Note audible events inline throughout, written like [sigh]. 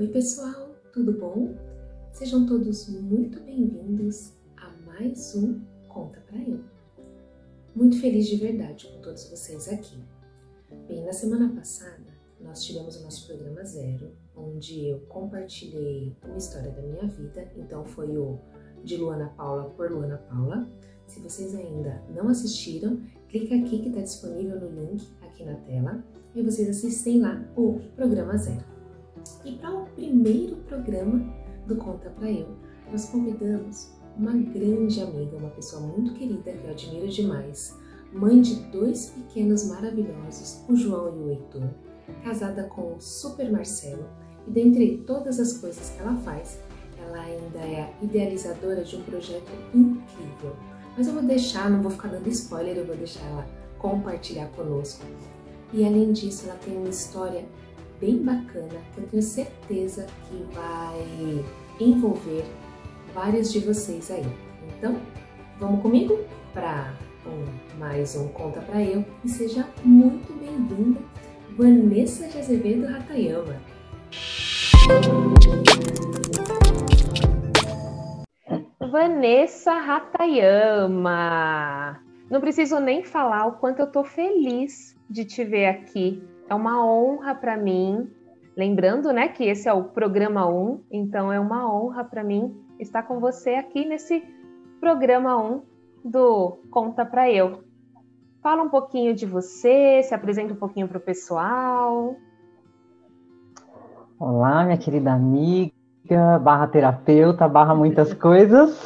Oi, pessoal, tudo bom? Sejam todos muito bem-vindos a mais um Conta Pra Eu. Muito feliz de verdade com todos vocês aqui. Bem, na semana passada nós tivemos o nosso programa zero, onde eu compartilhei uma história da minha vida, então foi o de Luana Paula por Luana Paula. Se vocês ainda não assistiram, clica aqui que está disponível no link aqui na tela e vocês assistem lá o programa zero. E para o primeiro programa do Conta Pra Eu, nós convidamos uma grande amiga, uma pessoa muito querida que eu admiro demais, mãe de dois pequenos maravilhosos, o João e o Heitor, casada com o Super Marcelo, e dentre todas as coisas que ela faz, ela ainda é idealizadora de um projeto incrível. Mas eu vou deixar, não vou ficar dando spoiler, eu vou deixar ela compartilhar conosco. E além disso, ela tem uma história bem bacana que eu tenho certeza que vai envolver vários de vocês aí. Então, vamos comigo para um, mais um Conta Pra Eu e seja muito bem-vinda, Vanessa de Azevedo Ratayama. Vanessa Ratayama. Não preciso nem falar o quanto eu tô feliz de te ver aqui. É uma honra para mim. Lembrando, né, que esse é o programa 1, então é uma honra para mim estar com você aqui nesse programa 1 do Conta para Eu. Fala um pouquinho de você, se apresenta um pouquinho para o pessoal. Olá, minha querida amiga, barra terapeuta, barra muitas [laughs] coisas.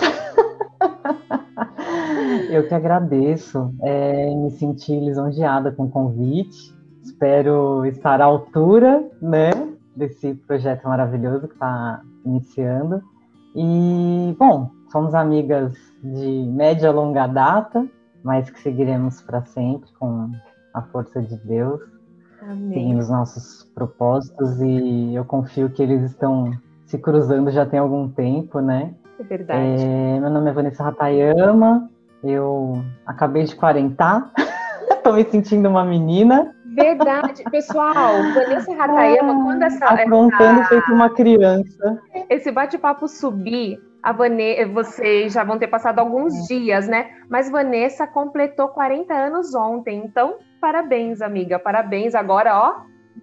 Eu que agradeço, é, me senti lisonjeada com o convite. Espero estar à altura, né, desse projeto maravilhoso que está iniciando. E, bom, somos amigas de média e longa data, mas que seguiremos para sempre com a força de Deus. Amém. Seguindo os nossos propósitos e eu confio que eles estão se cruzando já tem algum tempo, né? É verdade. É, meu nome é Vanessa Ratayama, eu acabei de quarentar, [laughs] tô me sentindo uma menina. Verdade. Pessoal, Vanessa Ratayama, ah, quando essa. Aprontando essa... feito uma criança. Esse bate-papo subir, a Vanessa, vocês já vão ter passado alguns é. dias, né? Mas Vanessa completou 40 anos ontem. Então, parabéns, amiga. Parabéns. Agora, ó,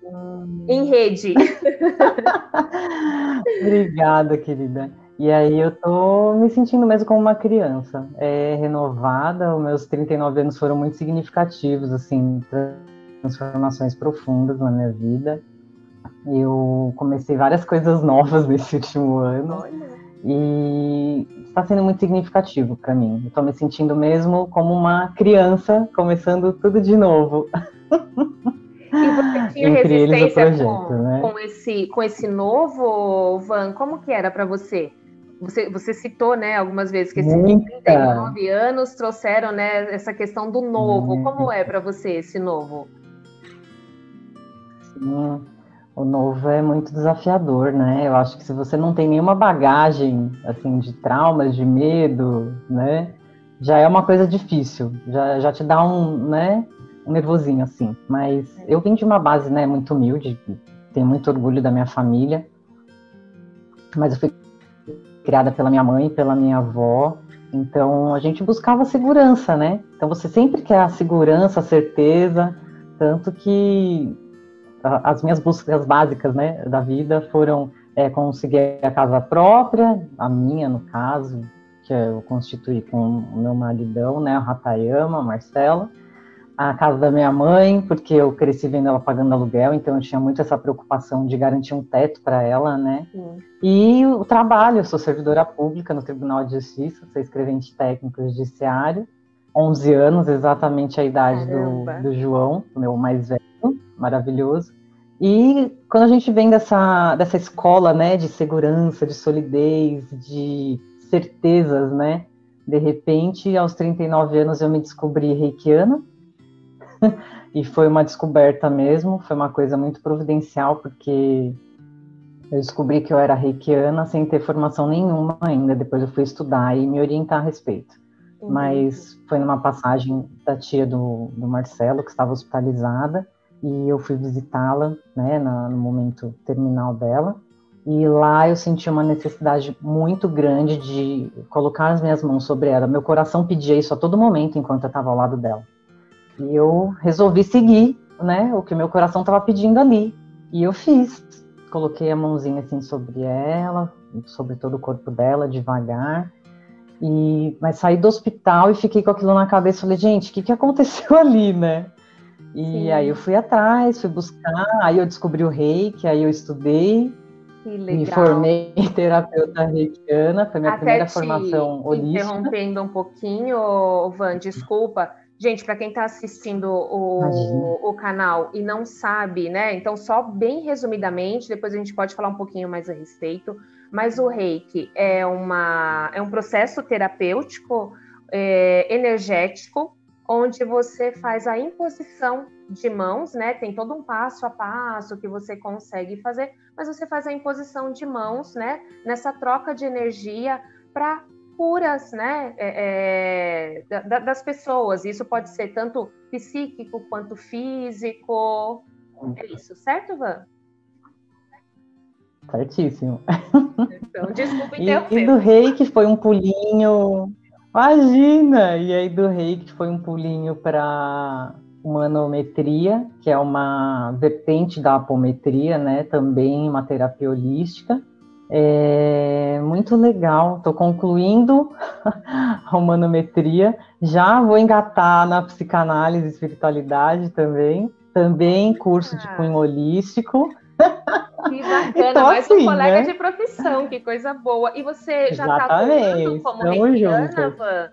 hum. em rede. [laughs] Obrigada, querida. E aí eu tô me sentindo mesmo como uma criança, é, renovada. Os meus 39 anos foram muito significativos, assim, transformações profundas na minha vida. Eu comecei várias [laughs] coisas novas nesse último ano. Olha. E está sendo muito significativo para mim. Estou me sentindo mesmo como uma criança começando tudo de novo. E você [laughs] tinha Entre resistência projeto, com, né? com, esse, com esse novo, Van? Como que era para você? Você, você citou, né, algumas vezes que esses 39 anos trouxeram, né, essa questão do novo. Como é para você esse novo? Sim, o novo é muito desafiador, né? Eu acho que se você não tem nenhuma bagagem, assim, de traumas, de medo, né, já é uma coisa difícil. Já, já te dá um, né, um nervosinho, assim. Mas eu vim de uma base, né, muito humilde, tenho muito orgulho da minha família. Mas eu fui criada pela minha mãe, pela minha avó. Então a gente buscava segurança, né? Então você sempre quer a segurança, a certeza, tanto que as minhas buscas básicas, né, da vida foram é, conseguir a casa própria, a minha no caso, que eu constituí com o meu maridão, né, o Ratayama, Marcela, a casa da minha mãe, porque eu cresci vendo ela pagando aluguel, então eu tinha muito essa preocupação de garantir um teto para ela, né? Sim. E o trabalho, eu sou servidora pública no Tribunal de Justiça, sou escrevente técnico judiciário, 11 anos, exatamente a idade do, do, João, o meu mais velho, maravilhoso. E quando a gente vem dessa, dessa escola, né, de segurança, de solidez, de certezas, né, de repente, aos 39 anos eu me descobri reikiana, [laughs] e foi uma descoberta mesmo, foi uma coisa muito providencial, porque eu descobri que eu era reikiana sem ter formação nenhuma ainda, depois eu fui estudar e me orientar a respeito. Uhum. Mas foi numa passagem da tia do, do Marcelo, que estava hospitalizada, e eu fui visitá-la, né, no momento terminal dela, E lá eu senti uma necessidade muito grande de colocar as minhas mãos sobre ela. Meu coração pedia isso a todo momento enquanto eu estava ao lado dela. E eu resolvi seguir, né, o que meu coração estava pedindo ali. E eu fiz. Coloquei a mãozinha assim sobre ela, sobre todo o corpo dela, devagar. E, mas saí do hospital e fiquei com aquilo na cabeça. Falei, gente, o que, que aconteceu [laughs] ali, né? E Sim. aí eu fui atrás, fui buscar, aí eu descobri o reiki, aí eu estudei, me formei em [laughs] terapeuta reikiana, foi minha Até primeira formação holística. Interrompendo um pouquinho, Van, desculpa. Gente, para quem está assistindo o, o, canal e não sabe, né? Então, só bem resumidamente, depois a gente pode falar um pouquinho mais a respeito. Mas o reiki é, uma, é um processo terapêutico é, energético onde você faz a imposição de mãos, né? Tem todo um passo a passo que você consegue fazer, mas você faz a imposição de mãos, né? Nessa troca de energia para curas, né? É, é, das pessoas. Isso pode ser tanto psíquico quanto físico. É isso, certo, Van? Certíssimo. Então, desculpa interromper. E, e do rei que foi um pulinho Imagina! E aí do reiki foi um pulinho para manometria, que é uma vertente da apometria, né? Também uma terapia holística. É muito legal. Estou concluindo [laughs] a humanometria. Já vou engatar na psicanálise e espiritualidade também. Também curso de cunho holístico. Que bacana, então, mais assim, um colega né? de profissão, que coisa boa. E você já está atuando como reikiana, Van?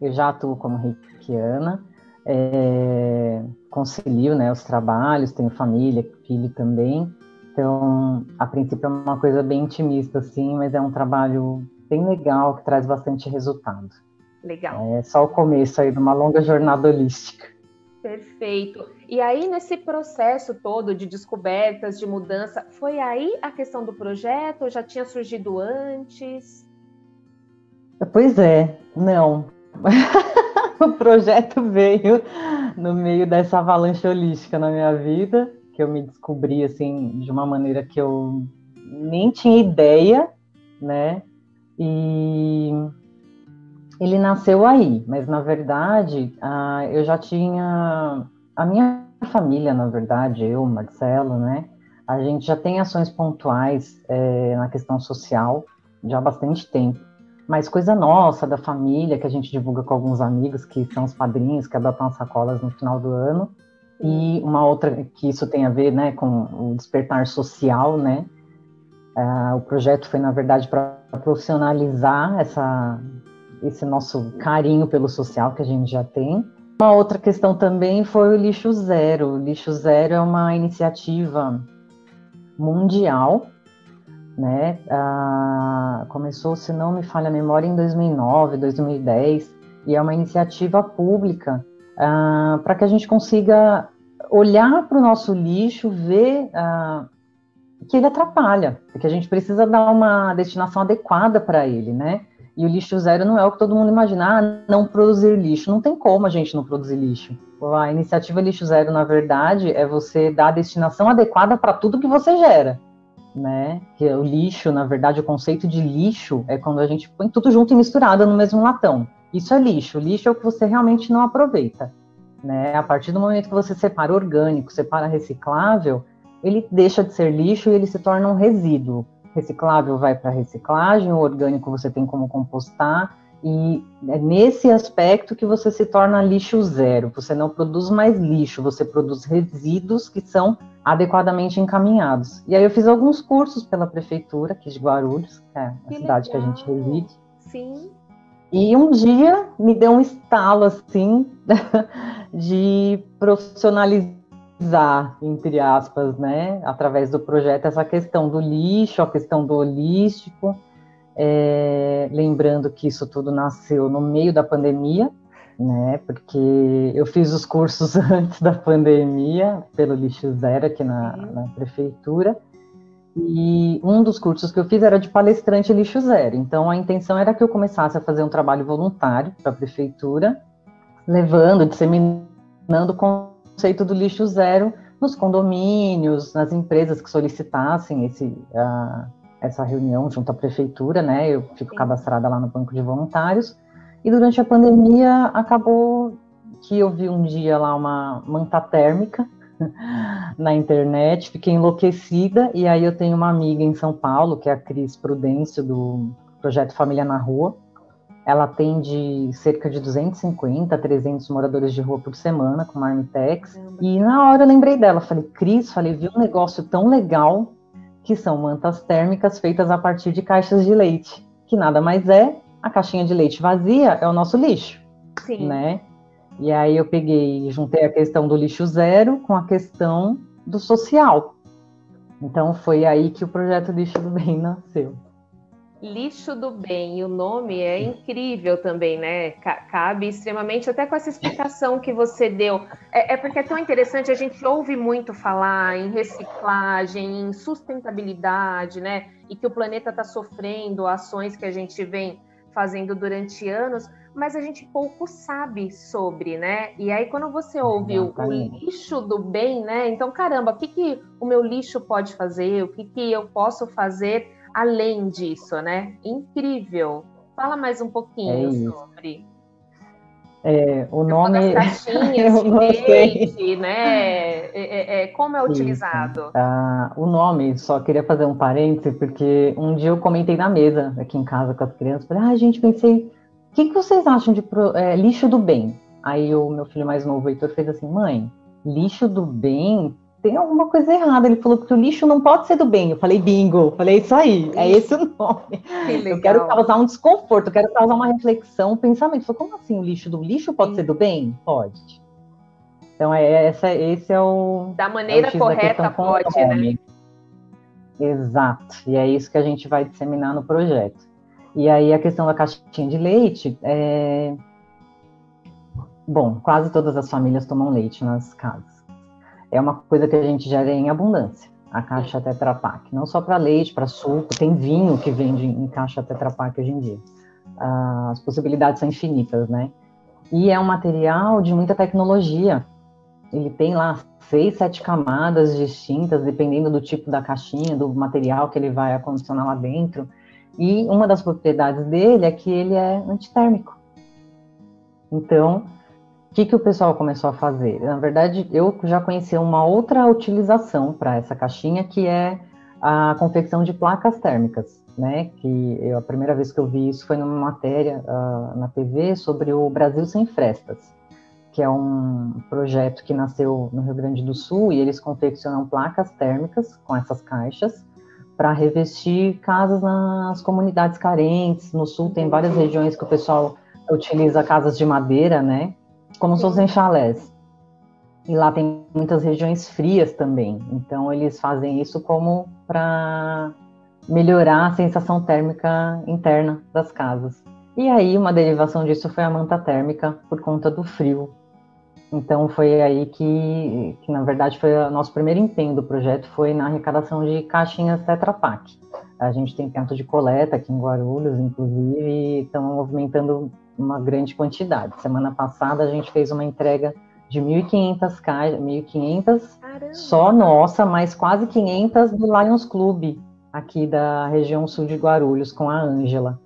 Eu já atuo como reikiana, é, concilio né, os trabalhos, tenho família, filho também. Então, a princípio é uma coisa bem intimista, assim, mas é um trabalho bem legal, que traz bastante resultado. Legal. É só o começo aí de uma longa jornada holística. Perfeito. E aí, nesse processo todo de descobertas, de mudança, foi aí a questão do projeto? Já tinha surgido antes? Pois é, não. [laughs] o projeto veio no meio dessa avalanche holística na minha vida, que eu me descobri assim de uma maneira que eu nem tinha ideia, né? E ele nasceu aí, mas na verdade ah, eu já tinha a minha família, na verdade, eu, Marcelo, né? A gente já tem ações pontuais é, na questão social já há bastante tempo. Mas coisa nossa, da família, que a gente divulga com alguns amigos, que são os padrinhos, que adotam as sacolas no final do ano. E uma outra que isso tem a ver né, com o despertar social, né? Uh, o projeto foi, na verdade, para profissionalizar essa, esse nosso carinho pelo social que a gente já tem. Uma outra questão também foi o lixo zero. O lixo zero é uma iniciativa mundial, né? Ah, começou, se não me falha a memória, em 2009, 2010, e é uma iniciativa pública ah, para que a gente consiga olhar para o nosso lixo, ver ah, que ele atrapalha, que a gente precisa dar uma destinação adequada para ele, né? E o lixo zero não é o que todo mundo imagina, ah, não produzir lixo. Não tem como a gente não produzir lixo. A iniciativa Lixo Zero, na verdade, é você dar a destinação adequada para tudo que você gera. Né? Que o lixo, na verdade, o conceito de lixo é quando a gente põe tudo junto e misturado no mesmo latão. Isso é lixo. Lixo é o que você realmente não aproveita. Né? A partir do momento que você separa orgânico, separa reciclável, ele deixa de ser lixo e ele se torna um resíduo reciclável vai para reciclagem, o orgânico você tem como compostar, e é nesse aspecto que você se torna lixo zero. Você não produz mais lixo, você produz resíduos que são adequadamente encaminhados. E aí eu fiz alguns cursos pela prefeitura aqui de Guarulhos, que é a que cidade legal. que a gente reside. Sim. E um dia me deu um estalo assim [laughs] de profissionalizar entre aspas, né, através do projeto, essa questão do lixo, a questão do holístico, é, lembrando que isso tudo nasceu no meio da pandemia, né, porque eu fiz os cursos [laughs] antes da pandemia, pelo Lixo Zero aqui na, na prefeitura, e um dos cursos que eu fiz era de palestrante lixo zero. Então a intenção era que eu começasse a fazer um trabalho voluntário para a prefeitura, levando, disseminando conceito do lixo zero nos condomínios, nas empresas que solicitassem esse, uh, essa reunião junto à prefeitura, né? Eu fico cadastrada lá no banco de voluntários. E durante a pandemia acabou que eu vi um dia lá uma manta térmica [laughs] na internet, fiquei enlouquecida e aí eu tenho uma amiga em São Paulo, que é a Cris Prudêncio do projeto Família na Rua. Ela atende cerca de 250, 300 moradores de rua por semana com Marmitex. E na hora eu lembrei dela, falei, Cris, falei, vi um negócio tão legal que são mantas térmicas feitas a partir de caixas de leite, que nada mais é a caixinha de leite vazia é o nosso lixo, Sim. né? E aí eu peguei e juntei a questão do lixo zero com a questão do social. Então foi aí que o projeto Lixo do Bem [laughs] nasceu. Lixo do Bem, o nome é incrível também, né? Cabe extremamente, até com essa explicação que você deu. É, é porque é tão interessante, a gente ouve muito falar em reciclagem, em sustentabilidade, né? E que o planeta está sofrendo ações que a gente vem fazendo durante anos, mas a gente pouco sabe sobre, né? E aí, quando você ouve o, o, lixo do bem, né? Então, caramba, o que, que o meu lixo pode fazer? O que, que eu posso fazer além disso, né? Incrível. Fala mais um pouquinho é sobre. É, o nome. caixinhas [laughs] de leite, né? É, é, é, como é utilizado? Ah, o nome, só queria fazer um parêntese, porque um dia eu comentei na mesa aqui em casa com as crianças, falei, ah, gente, pensei, o que, que vocês acham de é, lixo do bem? Aí o meu filho mais novo, o Heitor, fez assim, mãe, lixo do bem tem alguma coisa errada. Ele falou que o lixo não pode ser do bem. Eu falei, bingo. Falei, isso aí, é esse o nome. Que eu quero causar um desconforto, eu quero causar uma reflexão, um pensamento. Falou, como assim o lixo do lixo pode Sim. ser do bem? Pode. Então, é, essa, esse é o. Da maneira é o correta, pode, né? Exato. E é isso que a gente vai disseminar no projeto. E aí, a questão da caixinha de leite. É... Bom, quase todas as famílias tomam leite nas casas é uma coisa que a gente gera em abundância, a caixa Tetra Pak. Não só para leite, para suco, tem vinho que vende em caixa Tetra Pak hoje em dia. Ah, as possibilidades são infinitas, né? E é um material de muita tecnologia. Ele tem lá seis, sete camadas distintas, dependendo do tipo da caixinha, do material que ele vai acondicionar lá dentro. E uma das propriedades dele é que ele é antitérmico. Então, que, que o pessoal começou a fazer? Na verdade, eu já conhecia uma outra utilização para essa caixinha, que é a confecção de placas térmicas, né? Que eu, a primeira vez que eu vi isso foi numa matéria uh, na TV sobre o Brasil Sem Frestas, que é um projeto que nasceu no Rio Grande do Sul e eles confeccionam placas térmicas com essas caixas para revestir casas nas comunidades carentes. No Sul tem várias regiões que o pessoal utiliza casas de madeira, né? Como se fossem chalés. E lá tem muitas regiões frias também. Então eles fazem isso como para melhorar a sensação térmica interna das casas. E aí uma derivação disso foi a manta térmica por conta do frio. Então foi aí que, que na verdade foi o nosso primeiro empenho do projeto foi na arrecadação de caixinhas Tetra Pak. A gente tem ponto de coleta aqui em Guarulhos, inclusive, e estamos movimentando uma grande quantidade. Semana passada a gente fez uma entrega de 1.500 caixas, 1.500 só nossa, mais quase 500 do Lions Club, aqui da região sul de Guarulhos, com a Ângela.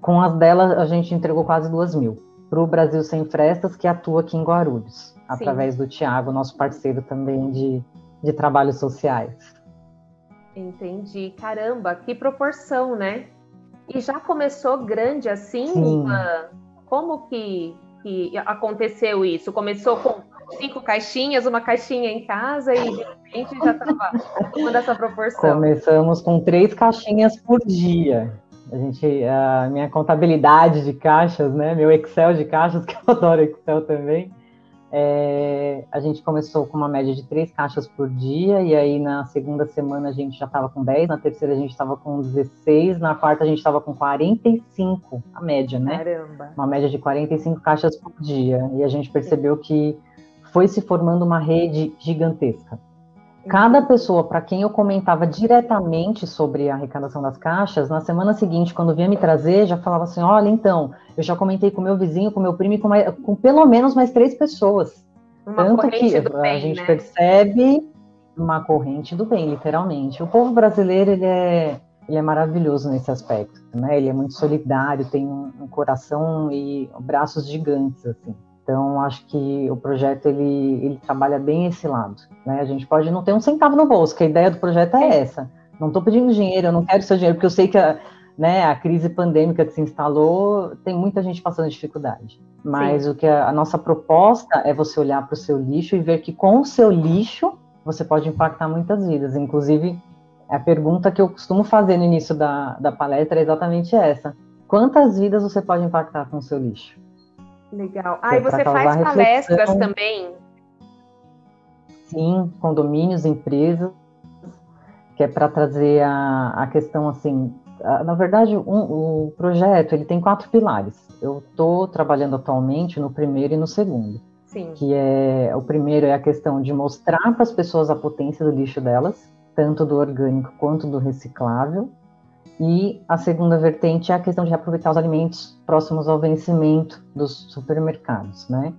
Com as delas, a gente entregou quase 2 mil. Para o Brasil Sem Frestas, que atua aqui em Guarulhos, Sim. através do Tiago, nosso parceiro também de, de trabalhos sociais. Entendi. Caramba, que proporção, né? E já começou grande assim? Uma... Como que, que aconteceu isso? Começou com cinco caixinhas, uma caixinha em casa e de repente já estava tomando essa proporção? Começamos com três caixinhas por dia. A gente, a minha contabilidade de caixas, né? Meu Excel de caixas, [laughs] que eu adoro Excel também é, a gente começou com uma média de três caixas por dia, e aí na segunda semana a gente já estava com 10, na terceira a gente estava com 16, na quarta a gente estava com 45, a média, né? Caramba! Uma média de 45 caixas por dia. E a gente percebeu que foi se formando uma rede gigantesca. Cada pessoa para quem eu comentava diretamente sobre a arrecadação das caixas, na semana seguinte, quando vinha me trazer, já falava assim: olha, então, eu já comentei com meu vizinho, com meu primo e com, mais, com pelo menos mais três pessoas. Uma Tanto que bem, a gente né? percebe uma corrente do bem, literalmente. O povo brasileiro ele é, ele é maravilhoso nesse aspecto, né? Ele é muito solidário, tem um, um coração e braços gigantes, assim. Então, acho que o projeto ele, ele trabalha bem esse lado. Né? A gente pode não ter um centavo no bolso, que a ideia do projeto é essa. Não estou pedindo dinheiro, eu não quero seu dinheiro, porque eu sei que a, né, a crise pandêmica que se instalou tem muita gente passando dificuldade. Mas Sim. o que a, a nossa proposta é você olhar para o seu lixo e ver que com o seu lixo você pode impactar muitas vidas. Inclusive, a pergunta que eu costumo fazer no início da, da palestra é exatamente essa: quantas vidas você pode impactar com o seu lixo? Legal. Ah, e você faz palestras também? Sim, condomínios, empresas, que é para trazer a, a questão assim. A, na verdade, um, o projeto ele tem quatro pilares. Eu estou trabalhando atualmente no primeiro e no segundo. Sim. Que é o primeiro é a questão de mostrar para as pessoas a potência do lixo delas, tanto do orgânico quanto do reciclável. E a segunda vertente é a questão de reaproveitar os alimentos próximos ao vencimento dos supermercados, né?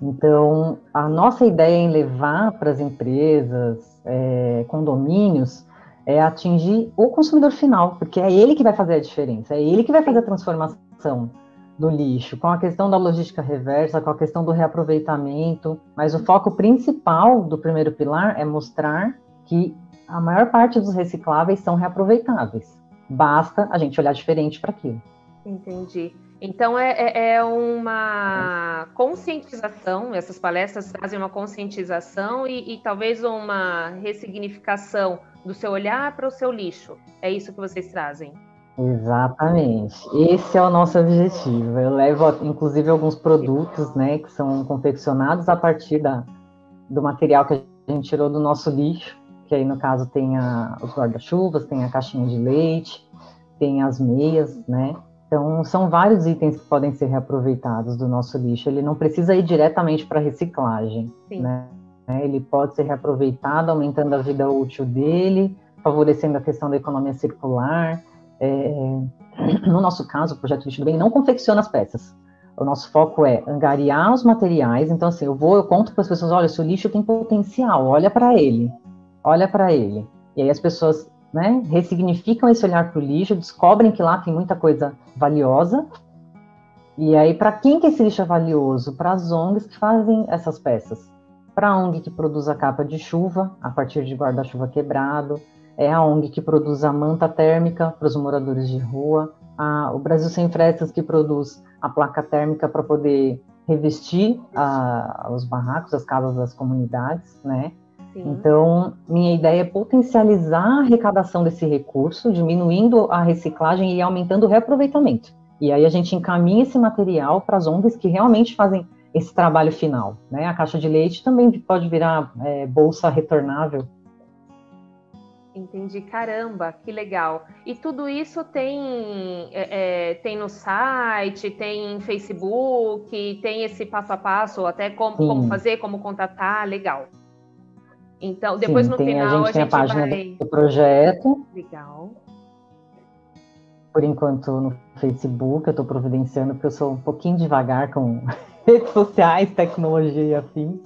Então, a nossa ideia em levar para as empresas, é, condomínios, é atingir o consumidor final, porque é ele que vai fazer a diferença, é ele que vai fazer a transformação do lixo, com a questão da logística reversa, com a questão do reaproveitamento, mas o foco principal do primeiro pilar é mostrar que a maior parte dos recicláveis são reaproveitáveis. Basta a gente olhar diferente para aquilo. Entendi. Então é, é, é, uma conscientização, essas palestras trazem uma conscientização e, e talvez uma ressignificação do seu olhar para o seu lixo. É isso que vocês trazem? Exatamente. Esse é o nosso objetivo. Eu levo, inclusive, alguns produtos, né, que são confeccionados a partir da, do material que a gente tirou do nosso lixo que aí no caso tem a, os guarda-chuvas, tem a caixinha de leite, tem as meias, né? Então, são vários itens que podem ser reaproveitados do nosso lixo. Ele não precisa ir diretamente para reciclagem, Sim. né? Ele pode ser reaproveitado, aumentando a vida útil dele, favorecendo a questão da economia circular. É... [clears throat] No nosso caso, o projeto Lixo do Bem não confecciona as peças. O nosso foco é angariar os materiais. Então, assim, eu vou, eu conto para as pessoas: olha, seu lixo tem potencial, olha para ele olha para ele. E aí as pessoas né, ressignificam esse olhar para o lixo, descobrem que lá tem muita coisa valiosa. E aí, para quem que esse lixo é valioso? Para as ONGs que fazem essas peças. Para a ONG que produz a capa de chuva, a partir de guarda-chuva quebrado. É a ONG que produz a manta térmica para os moradores de rua. A, o Brasil Sem Frestas que produz a placa térmica para poder revestir a, os barracos, as casas das comunidades, né? Então, minha ideia é potencializar a arrecadação desse recurso, diminuindo a reciclagem e aumentando o reaproveitamento. E aí a gente encaminha esse material para as ONGs que realmente fazem esse trabalho final. Né? A caixa de leite também pode virar é, bolsa retornável. Entendi, caramba, que legal. E tudo isso tem, é, é, tem no site, tem em Facebook, tem esse passo a passo, até como, como fazer, como contatar, legal. Então, depois Sim, no tem, final a gente, a tem gente a página vai... do projeto. Legal. Por enquanto no Facebook, eu estou providenciando, porque eu sou um pouquinho devagar com [laughs] redes sociais, tecnologia e afins.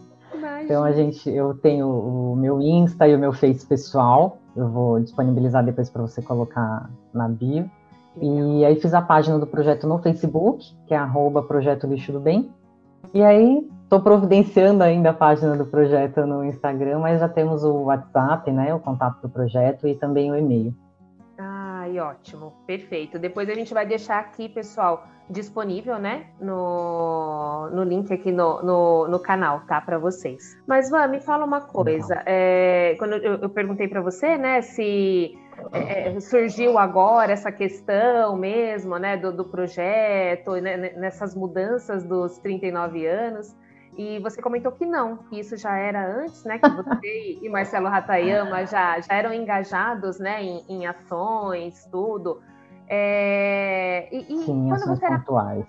Então a gente, eu tenho o meu Insta e o meu Face pessoal. Eu vou disponibilizar depois para você colocar na bio. Legal. E aí fiz a página do projeto no Facebook, que é arroba Projeto Lixo do Bem. E aí Estou providenciando ainda a página do projeto no Instagram, mas já temos o WhatsApp, né, o contato do projeto e também o e-mail. Ai, ótimo, perfeito. Depois a gente vai deixar aqui, pessoal, disponível, né, no, no link aqui no, no, no canal, tá, para vocês. Mas, Van, me fala uma coisa. É, quando eu, eu perguntei para você, né, se é, surgiu agora essa questão mesmo, né, do, do projeto, né, nessas mudanças dos 39 anos. E você comentou que não, que isso já era antes, né? Que você e Marcelo Ratayama já, já eram engajados né, em, em ações, tudo. É, e, e Sim, quando você era pontuais.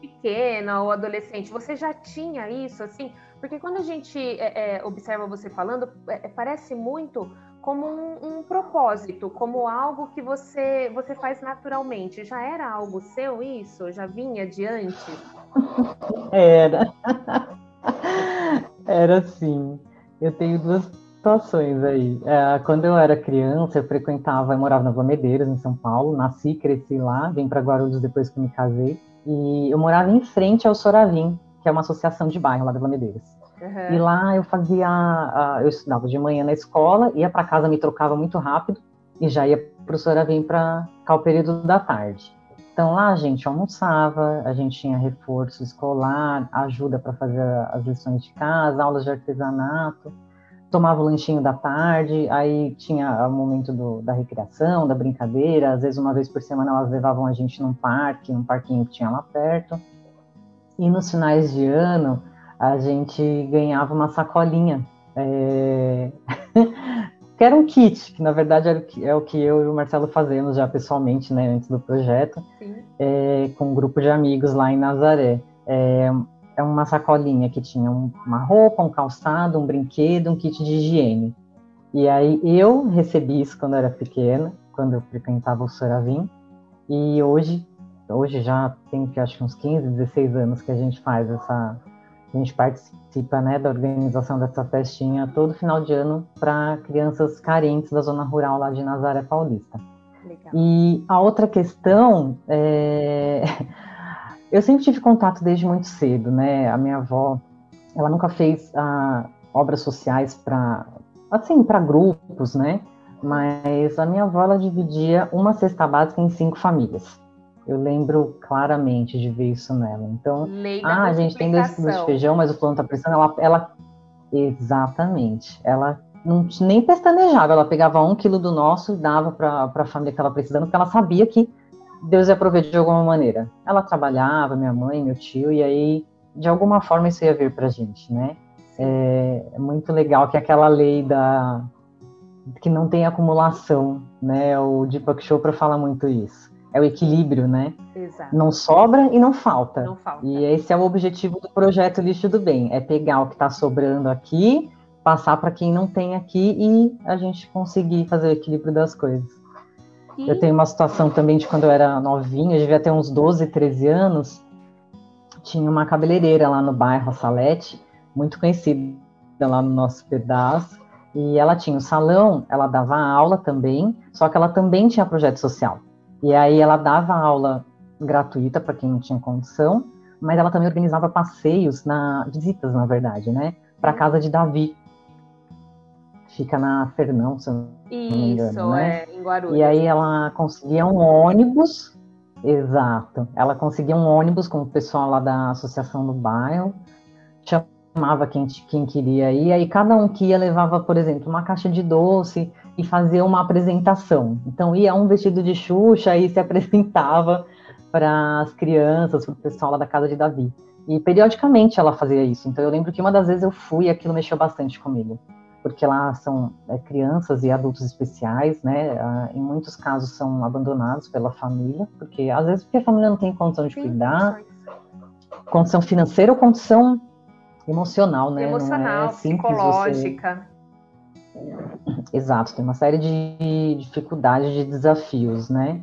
pequena ou adolescente, você já tinha isso, assim? Porque quando a gente é, é, observa você falando, é, é, parece muito como um, um, propósito, como algo que você, você faz naturalmente. Já era algo seu isso? Já vinha adiante? [laughs] Era. Era assim. Eu tenho duas situações aí. É, quando eu era criança, eu frequentava, eu morava na Vila Medeiros, em São Paulo. Nasci, cresci lá, vim para Guarulhos depois que me casei. E eu morava em frente ao Soravim, que é uma associação de bairro lá da Vila Medeiros. Uhum. E lá eu fazia, eu estudava de manhã na escola, ia para casa, me trocava muito rápido e já ia para o Soravim para ficar o período da tarde. Então lá a gente almoçava, a gente tinha reforço escolar, ajuda para fazer as lições de casa, aulas de artesanato, tomava o lanchinho da tarde, aí tinha o momento do, da recreação, da brincadeira, às vezes uma vez por semana elas levavam a gente num parque, num parquinho que tinha lá perto. E nos finais de ano a gente ganhava uma sacolinha. É... [laughs] que era um kit, que na verdade é o que, é o que eu e o Marcelo fazemos já pessoalmente, né, antes do projeto, é, com um grupo de amigos lá em Nazaré. É, é uma sacolinha que tinha uma roupa, um calçado, um brinquedo, um kit de higiene. E aí eu recebi isso quando eu era pequena, quando eu frequentava o Soravim, e hoje, hoje já tem que acho uns 15, 16 anos que a gente faz essa a gente participa né, da organização dessa festinha todo final de ano para crianças carentes da zona rural lá de Nazaré Paulista. Legal. E a outra questão é... [laughs] Eu sempre tive contato desde muito cedo, né? A minha avó, ela nunca fez ah, obras sociais para, assim, para grupos, né? Mas a minha avó, ela dividia uma cesta básica em cinco famílias. Eu lembro claramente de ver isso nela. Então, ah, a gente tem dois quilos de feijão, mas o fulano tá precisando. Ela, ela, exatamente. Ela não nem pestanejava. Ela pegava um quilo do nosso e dava para a família que estava precisando, porque ela sabia que Deus ia prover de alguma maneira. Ela trabalhava, minha mãe, meu tio, e aí, de alguma forma, isso ia vir para a gente, né? É, é muito legal que aquela lei da que não tem acumulação, né? O Deepak Chopra fala muito isso é o equilíbrio, né? Exato. Não sobra e não falta. Não falta. E esse é o objetivo do projeto Lixo do Bem, é pegar o que está sobrando aqui, passar para quem não tem aqui e a gente conseguir fazer o equilíbrio das coisas. E... Eu tenho uma situação também de quando eu era novinha, eu devia ter uns 12, 13 anos, tinha uma cabeleireira lá no bairro, a Salete, muito conhecida lá no nosso pedaço, e ela tinha um salão, ela dava aula também, só que ela também tinha projeto social. E aí ela dava aula gratuita para quem não tinha condição, mas ela também organizava passeios, na visitas, na verdade, né? Para casa de Davi. Fica na Fernão, se não me engano, Isso, né? é, em Guarulhos. E aí ela conseguia um ônibus, exato. Ela conseguia um ônibus com o pessoal lá da associação do bairro, chamava quem, quem queria ir, aí cada um que ia levava, por exemplo, uma caixa de doce, e fazia uma apresentação. Então ia um vestido de Xuxa e se [laughs] apresentava para as crianças, para o pessoal lá da casa de Davi. E periodicamente ela fazia isso. Então eu lembro que uma das vezes eu fui e aquilo mexeu bastante comigo. Porque lá são é, crianças e adultos especiais, né? Ah, em muitos casos são abandonados pela família, porque às vezes porque a família não tem condição de cuidar, condição financeira ou condição emocional, né? Emocional, é psicológica. Exato, tem uma série de dificuldades, de desafios, né?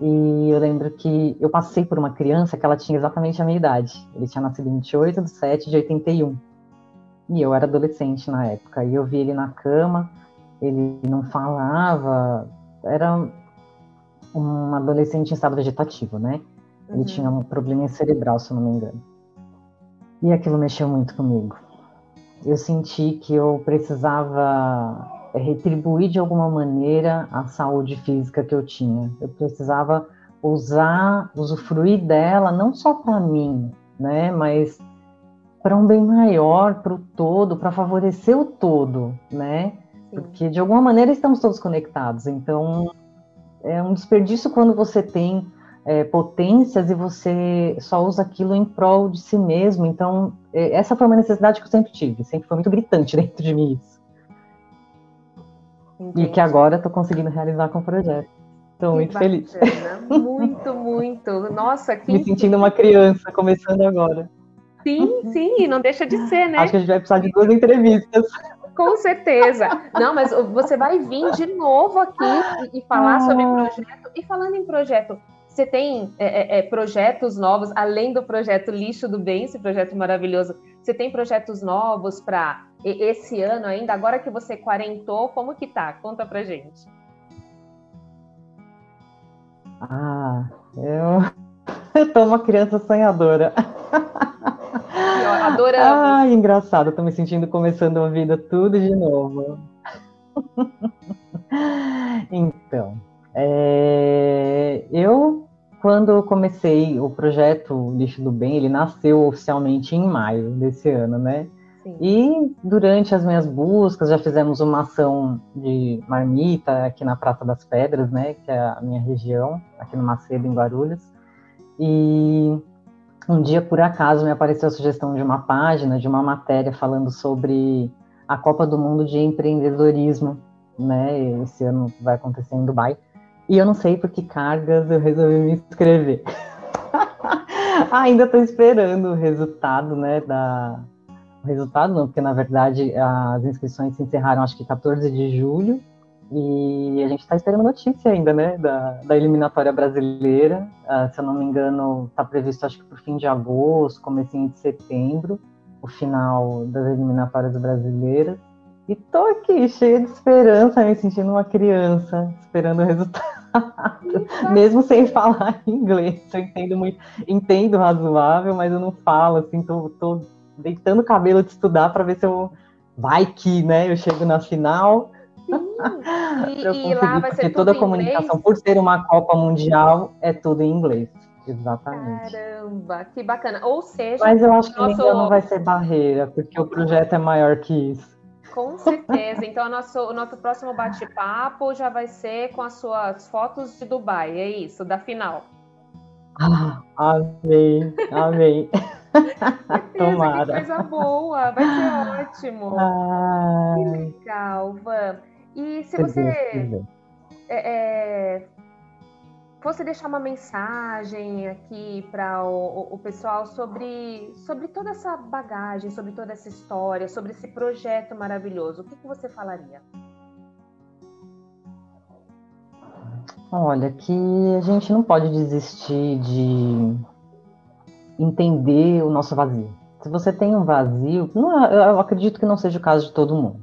E eu lembro que eu passei por uma criança que ela tinha exatamente a minha idade. Ele tinha nascido em 28 de 7 de 81. E eu era adolescente na época. E eu vi ele na cama, ele não falava, era um adolescente em estado vegetativo, né? Ele uhum. tinha um probleminha cerebral, se eu não me engano. E aquilo mexeu muito comigo eu senti que eu precisava é, retribuir de alguma maneira a saúde física que eu tinha. Eu precisava usar, usufruir dela não só para mim, né, mas para um bem maior, para o todo, para favorecer o todo, né? Porque de alguma maneira estamos todos conectados. Então é um desperdício quando você tem é, potências e você só usa aquilo em prol de si mesmo. Então, é, essa foi uma necessidade que eu sempre tive, sempre foi muito gritante [laughs] dentro de mim isso. Entendi. E que agora estou conseguindo realizar com o projeto. Estou muito bacana. feliz. [laughs] Muito, muito. Nossa, que. Me sentindo uma criança, começando agora. Sim, sim, não deixa de ser, né? Acho que a gente vai precisar de duas entrevistas. Com certeza. Não, mas você vai vir de novo aqui e, falar ah. sobre projeto. E falando em projeto, Você tem é, é, é, projetos novos, além do projeto Lixo do Bem, esse projeto maravilhoso, você tem projetos novos para esse ano ainda? Agora que você quarentou, como que tá? Conta pra gente. Ah, eu, [laughs] eu tô uma criança sonhadora. Adoramos. Ah, engraçado, tô me sentindo começando a vida tudo de novo. [laughs] então, é, eu, quando comecei o projeto Lixo do Bem, ele nasceu oficialmente em maio desse ano, né? Sim. E durante as minhas buscas, já fizemos uma ação de marmita aqui na Praça das Pedras, né? Que é a minha região, aqui no Macedo, em Guarulhos. E um dia, por acaso, me apareceu a sugestão de uma página, de uma matéria falando sobre a Copa do Mundo de Empreendedorismo, né? Esse ano vai acontecer em Dubai. E eu não sei por que cargas eu resolvi me inscrever. [laughs] Ainda estou esperando o resultado, né? Da... O resultado não, porque na verdade as inscrições se encerraram acho que 14 de julho e a gente está esperando notícia ainda, né, da, da eliminatória brasileira. Uh, se eu não me engano, está previsto acho que para o fim de agosto, comecinho de setembro, o final das eliminatórias brasileiras. E tô aqui cheia de esperança, me sentindo uma criança, esperando o resultado. [laughs] Mesmo sem falar [laughs] inglês, eu entendo muito, entendo razoável, mas eu não falo, assim, tô, tô deitando o cabelo de estudar para ver se eu vai que, né, eu chego na final. [laughs] E, e lá vai ser porque toda a comunicação, inglês? por ser uma Copa Mundial, é tudo em inglês. Exatamente. Caramba, que bacana. Ou seja, mas eu acho que nosso... não vai ser barreira, porque o projeto é maior que isso. Com certeza. Então, o nosso, o nosso próximo bate-papo já vai ser com as suas fotos de Dubai, é isso, da final. Ah, amei, amei. Tomara. Que coisa boa, vai ser ótimo. Ah. Que legal, Van. E se você é, é, fosse deixar uma mensagem aqui para o, o, pessoal sobre, sobre toda essa bagagem, sobre toda essa história, sobre esse projeto maravilhoso, o que, que você falaria? Olha, que a gente não pode desistir de entender o nosso vazio. Se você tem um vazio, não, é, eu acredito que não seja o caso de todo mundo,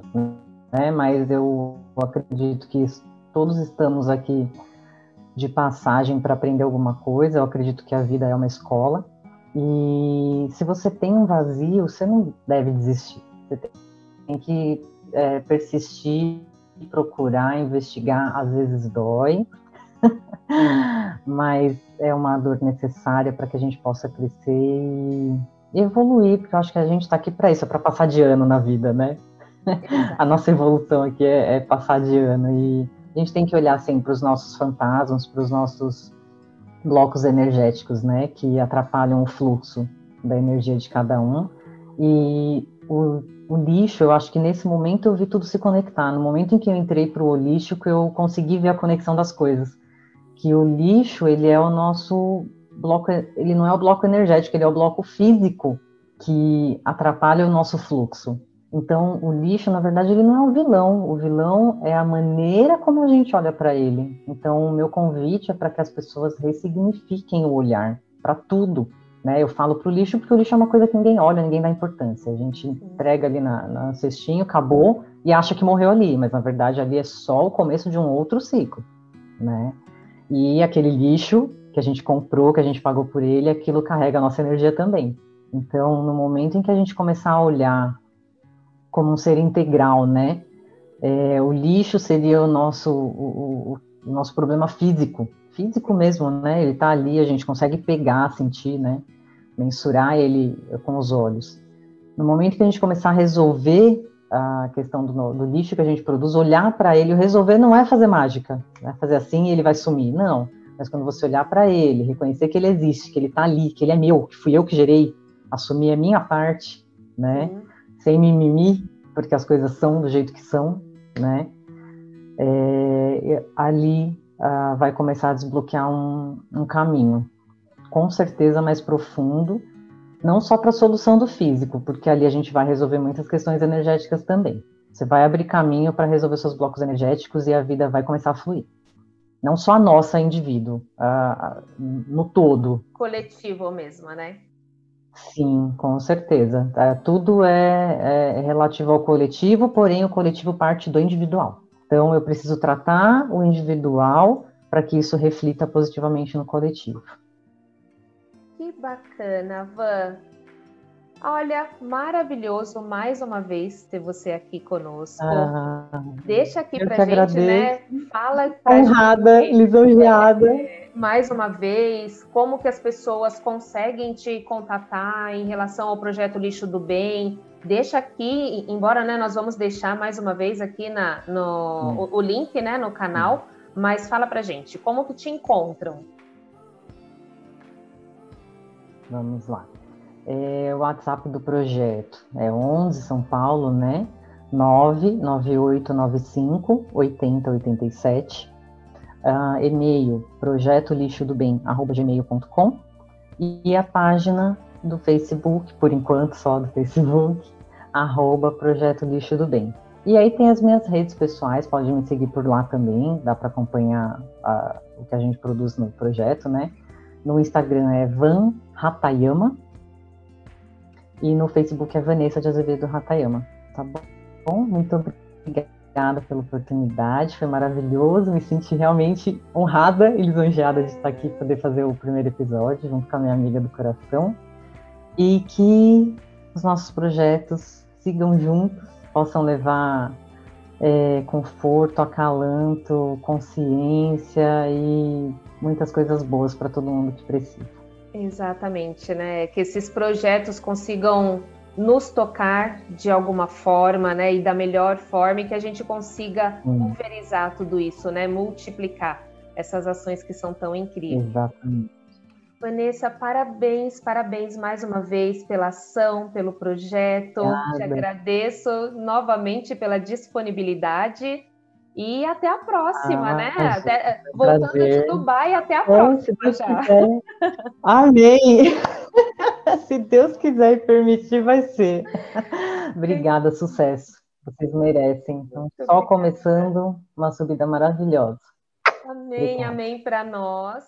né? Mas eu acredito que todos estamos aqui de passagem para aprender alguma coisa. Eu acredito que a vida é uma escola. E se você tem um vazio, você não deve desistir. Você tem que é, persistir, procurar, investigar. Às vezes dói, [laughs] mas é uma dor necessária para que a gente possa crescer e evoluir, porque eu acho que a gente está aqui para isso, é para passar de ano na vida, né? [laughs] a nossa evolução aqui é, é passar de ano e a gente tem que olhar assim para os nossos fantasmas, para os nossos blocos energéticos, né, que atrapalham o fluxo da energia de cada um. E o, o, lixo, eu acho que nesse momento eu vi tudo se conectar. No momento em que eu entrei para o holístico, eu consegui ver a conexão das coisas. Que o lixo, ele é o nosso bloco, ele não é o bloco energético, ele é o bloco físico que atrapalha o nosso fluxo. Então, o lixo, na verdade, ele não é o vilão. O vilão é a maneira como a gente olha para ele. Então, o meu convite é para que as pessoas ressignifiquem o olhar para tudo. Né? Eu falo para o lixo porque o lixo é uma coisa que ninguém olha, ninguém dá importância. A gente entrega ali na, na cestinho, acabou e acha que morreu ali, mas na verdade ali é só o começo de um outro ciclo, né? E aquele lixo que a gente comprou, que a gente pagou por ele, aquilo carrega a nossa energia também. Então, no momento em que a gente começar a olhar como um ser integral, né? É, o lixo seria o nosso, o, o, nosso problema físico, físico mesmo, né? Ele está ali, a gente consegue pegar, sentir, né? Mensurar ele com os olhos. No momento que a gente começar a resolver a questão do, do lixo que a gente produz, olhar para ele, o resolver não é fazer mágica, é fazer assim e ele vai sumir, não. Mas quando você olhar para ele, reconhecer que ele existe, que ele está ali, que ele é meu, que fui eu que gerei, assumir a minha parte, né? Uhum sem mimimi, porque as coisas são do jeito que são, né? É, ali ah, vai começar a desbloquear um, um caminho, com certeza mais profundo, não só para a solução do físico, porque ali a gente vai resolver muitas questões energéticas também. Você vai abrir caminho para resolver seus blocos energéticos e a vida vai começar a fluir. Não só a nossa indivíduo, no todo. Coletivo mesmo, né? Sim, com certeza. É, tudo é, é, relativo ao coletivo, porém o coletivo parte do individual. Então eu preciso tratar o individual para que isso reflita positivamente no coletivo. Que bacana, Van. Olha, maravilhoso mais uma vez ter você aqui conosco. Ah, Deixa aqui pra gente, agradeço. né? Fala pra Honrada, gente, lisonjeada. É, mais uma vez, como que as pessoas conseguem te contatar em relação ao projeto Lixo do Bem? Deixa aqui, embora né, nós vamos deixar mais uma vez aqui na, no, hum. o, o, link né, no canal, hum. mas fala pra gente, como que te encontram? Vamos lá é o WhatsApp do projeto. É 11 São Paulo, né? 99895 8087. Uh, e-mail projeto lixo do bem arroba gmail.com e a página do Facebook, por enquanto só do Facebook, arroba projeto lixo do bem. E aí tem as minhas redes pessoais, pode me seguir por lá também, dá para acompanhar uh, o que a gente produz no projeto, né? No Instagram é Van Hatayama, e no Facebook é Vanessa de Azevedo Ratayama. Tá bom? Muito obrigada pela oportunidade, foi maravilhoso. Me senti realmente honrada e lisonjeada de estar aqui poder fazer o primeiro episódio junto com a minha amiga do coração. E que os nossos projetos sigam juntos, possam levar é, conforto, acalanto, consciência e muitas coisas boas para todo mundo que precisa. Exatamente, né? Que esses projetos consigam nos tocar de alguma forma, né? E da melhor forma, e que a gente consiga hum. pulverizar tudo isso, né? Multiplicar essas ações que são tão incríveis. Exatamente. Vanessa, parabéns, parabéns mais uma vez pela ação, pelo projeto. Nada. Te agradeço novamente pela disponibilidade e até a próxima, ah, né? Até, voltando prazer. de Dubai, até a próxima já. [laughs] Amém! [laughs] [laughs] se Deus quiser e permitir, vai ser. [laughs] Obrigada, sucesso. Vocês merecem. Então, só começando uma subida maravilhosa. Amém, Obrigada. amém para nós.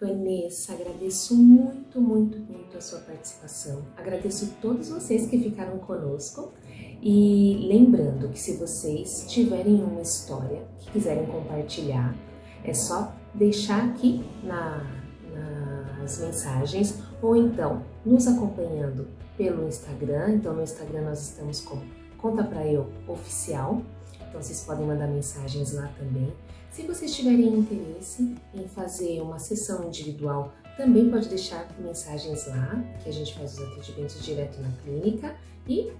Vanessa, agradeço muito, muito, muito a sua participação. Agradeço a todos vocês que ficaram conosco. E lembrando que se vocês tiverem uma história que quiserem compartilhar, é só deixar aqui na, nas mensagens ou então nos acompanhando pelo Instagram. Então no Instagram nós estamos com Conta Pra Eu Oficial. Então vocês podem mandar mensagens lá também. Se vocês tiverem interesse em fazer uma sessão individual, também pode deixar mensagens lá, que a gente faz os atendimentos direto na clínica. E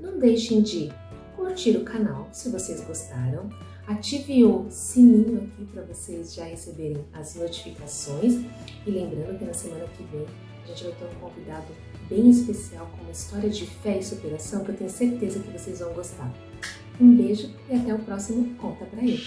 não deixem de curtir o canal se vocês gostaram. Ative o sininho aqui para vocês já receberem as notificações. E lembrando que na semana que vem a gente vai ter um convidado bem especial com uma história de fé e superação que eu tenho certeza que vocês vão gostar. Um beijo e até o próximo Conta Pra ele.